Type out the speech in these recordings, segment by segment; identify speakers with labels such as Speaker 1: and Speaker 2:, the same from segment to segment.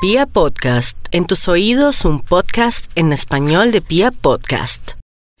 Speaker 1: Pia Podcast, en tus oídos un podcast en español de Pia Podcast.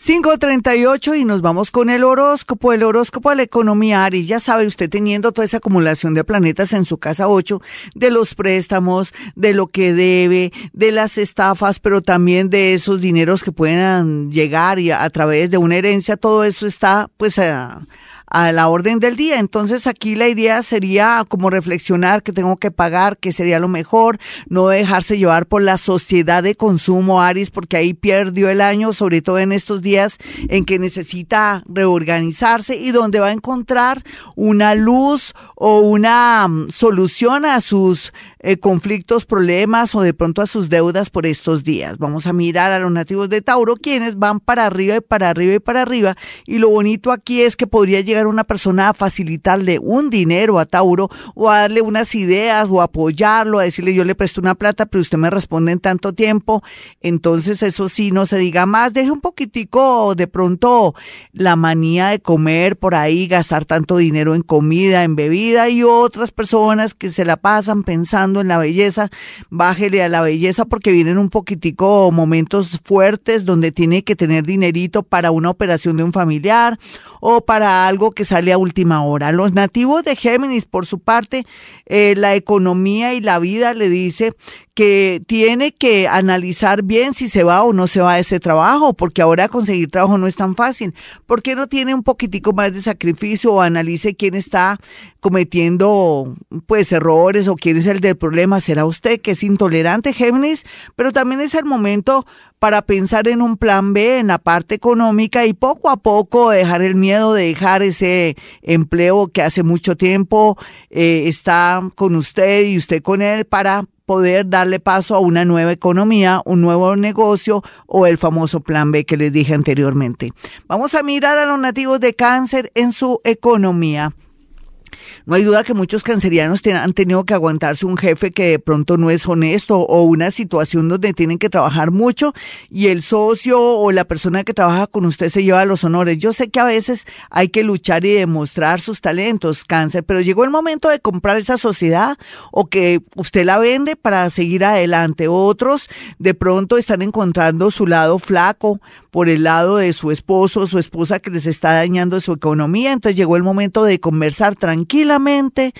Speaker 2: 538 y nos vamos con el horóscopo, el horóscopo de la economía Aries. Ya sabe usted teniendo toda esa acumulación de planetas en su casa 8, de los préstamos, de lo que debe, de las estafas, pero también de esos dineros que pueden llegar y a, través de una herencia, todo eso está pues a, a la orden del día. Entonces aquí la idea sería como reflexionar que tengo que pagar, que sería lo mejor, no dejarse llevar por la sociedad de consumo, Aris, porque ahí perdió el año, sobre todo en estos días en que necesita reorganizarse y donde va a encontrar una luz o una mm, solución a sus eh, conflictos, problemas o de pronto a sus deudas por estos días. Vamos a mirar a los nativos de Tauro, quienes van para arriba y para arriba y para arriba. Y lo bonito aquí es que podría llegar una persona a facilitarle un dinero a Tauro o a darle unas ideas o apoyarlo, a decirle yo le presto una plata, pero usted me responde en tanto tiempo. Entonces eso sí, no se diga más, deje un poquitico de pronto la manía de comer por ahí, gastar tanto dinero en comida, en bebida y otras personas que se la pasan pensando en la belleza, bájele a la belleza porque vienen un poquitico momentos fuertes donde tiene que tener dinerito para una operación de un familiar o para algo que sale a última hora. Los nativos de Géminis, por su parte, eh, la economía y la vida le dice que tiene que analizar bien si se va o no se va a ese trabajo, porque ahora conseguir trabajo no es tan fácil. ¿Por qué no tiene un poquitico más de sacrificio o analice quién está cometiendo pues errores o quién es el del problema? ¿Será usted que es intolerante, Géminis? Pero también es el momento para pensar en un plan B en la parte económica y poco a poco dejar el miedo de dejar ese empleo que hace mucho tiempo eh, está con usted y usted con él para poder darle paso a una nueva economía, un nuevo negocio o el famoso plan B que les dije anteriormente. Vamos a mirar a los nativos de cáncer en su economía. No hay duda que muchos cancerianos han tenido que aguantarse un jefe que de pronto no es honesto o una situación donde tienen que trabajar mucho y el socio o la persona que trabaja con usted se lleva los honores. Yo sé que a veces hay que luchar y demostrar sus talentos, cáncer, pero llegó el momento de comprar esa sociedad o que usted la vende para seguir adelante. Otros de pronto están encontrando su lado flaco por el lado de su esposo o su esposa que les está dañando su economía. Entonces llegó el momento de conversar tranquilamente, tranquilamente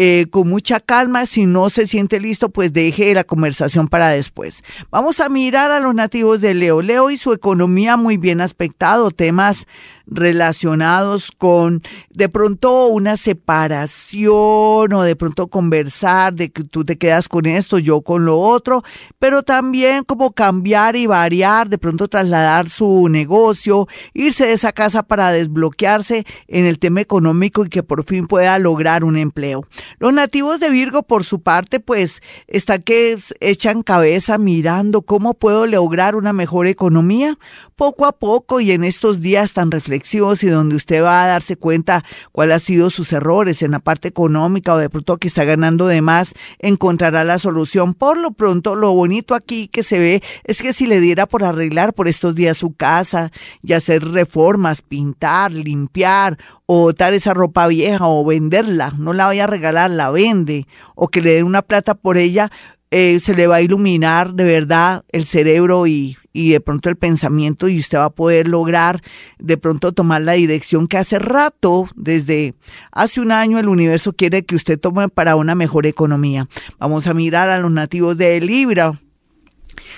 Speaker 2: eh, con mucha calma. Si no se siente listo, pues deje la conversación para después. Vamos a mirar a los nativos de Leo. Leo y su economía muy bien aspectado, temas relacionados con de pronto una separación o de pronto conversar de que tú te quedas con esto, yo con lo otro, pero también como cambiar y variar, de pronto trasladar su negocio, irse de esa casa para desbloquearse en el tema económico y que por fin pueda lograr un empleo. Los nativos de Virgo, por su parte, pues están que echan cabeza mirando cómo puedo lograr una mejor economía poco a poco y en estos días tan reflexivos y donde usted va a darse cuenta cuál ha sido sus errores en la parte económica o de pronto que está ganando de más, encontrará la solución. Por lo pronto, lo bonito aquí que se ve es que si le diera por arreglar por estos días su casa y hacer reformas, pintar, limpiar o botar esa ropa vieja o venderla, no la vaya a regalar, la vende o que le den una plata por ella, eh, se le va a iluminar de verdad el cerebro y, y de pronto el pensamiento y usted va a poder lograr de pronto tomar la dirección que hace rato, desde hace un año, el universo quiere que usted tome para una mejor economía. Vamos a mirar a los nativos de Libra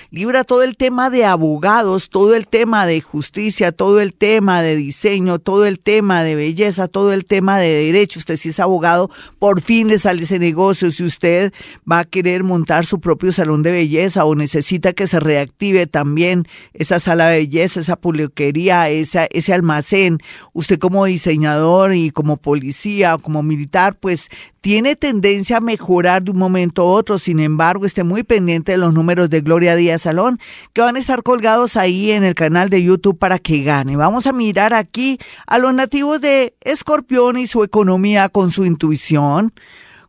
Speaker 2: Libra todo el tema de abogados, todo el tema de justicia, todo el tema de diseño, todo el tema de belleza, todo el tema de derecho. Usted si es abogado, por fin le sale ese negocio. Si usted va a querer montar su propio salón de belleza o necesita que se reactive también esa sala de belleza, esa peluquería, esa, ese almacén, usted como diseñador y como policía o como militar, pues tiene tendencia a mejorar de un momento a otro, sin embargo, esté muy pendiente de los números de Gloria Díaz Salón, que van a estar colgados ahí en el canal de YouTube para que gane. Vamos a mirar aquí a los nativos de Escorpión y su economía con su intuición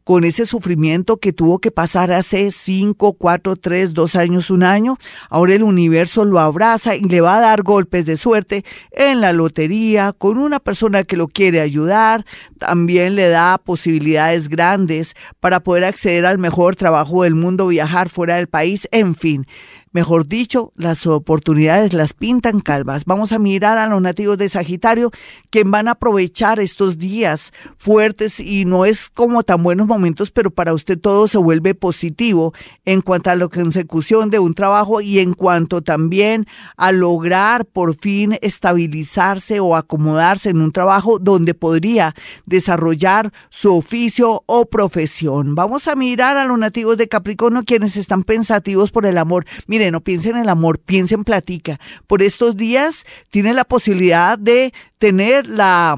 Speaker 2: con ese sufrimiento que tuvo que pasar hace cinco, cuatro, tres, dos años, un año. Ahora el universo lo abraza y le va a dar golpes de suerte en la lotería, con una persona que lo quiere ayudar. También le da posibilidades grandes para poder acceder al mejor trabajo del mundo, viajar fuera del país, en fin. Mejor dicho, las oportunidades las pintan calvas. Vamos a mirar a los nativos de Sagitario, que van a aprovechar estos días fuertes y no es como tan buenos momentos, pero para usted todo se vuelve positivo en cuanto a la consecución de un trabajo y en cuanto también a lograr por fin estabilizarse o acomodarse en un trabajo donde podría desarrollar su oficio o profesión. Vamos a mirar a los nativos de Capricornio, quienes están pensativos por el amor no piense en el amor, piense en platica. Por estos días tiene la posibilidad de tener la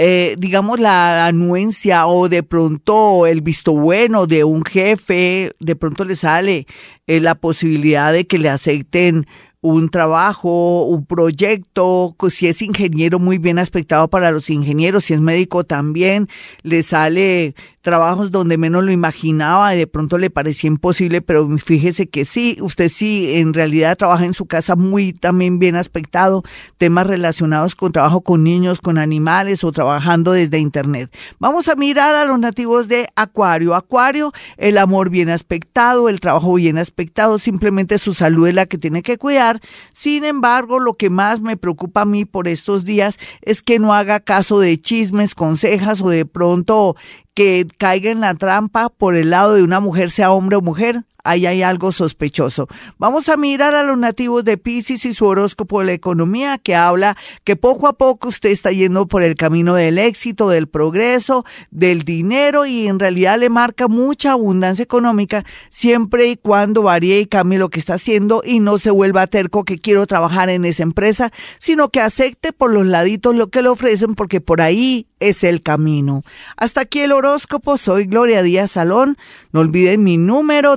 Speaker 2: eh, digamos, la anuencia o de pronto el visto bueno de un jefe, de pronto le sale eh, la posibilidad de que le acepten un trabajo, un proyecto, si es ingeniero muy bien aspectado para los ingenieros, si es médico también, le sale trabajos donde menos lo imaginaba y de pronto le parecía imposible, pero fíjese que sí, usted sí, en realidad trabaja en su casa muy también bien aspectado, temas relacionados con trabajo con niños, con animales o trabajando desde Internet. Vamos a mirar a los nativos de Acuario. Acuario, el amor bien aspectado, el trabajo bien aspectado, simplemente su salud es la que tiene que cuidar. Sin embargo, lo que más me preocupa a mí por estos días es que no haga caso de chismes, consejas o de pronto que caiga en la trampa por el lado de una mujer, sea hombre o mujer, ahí hay algo sospechoso. Vamos a mirar a los nativos de Pisces y su horóscopo de la economía que habla que poco a poco usted está yendo por el camino del éxito, del progreso, del dinero y en realidad le marca mucha abundancia económica siempre y cuando varíe y cambie lo que está haciendo y no se vuelva terco que quiero trabajar en esa empresa, sino que acepte por los laditos lo que le ofrecen porque por ahí es el camino. Hasta aquí el horóscopo, soy Gloria Díaz Salón. No olviden mi número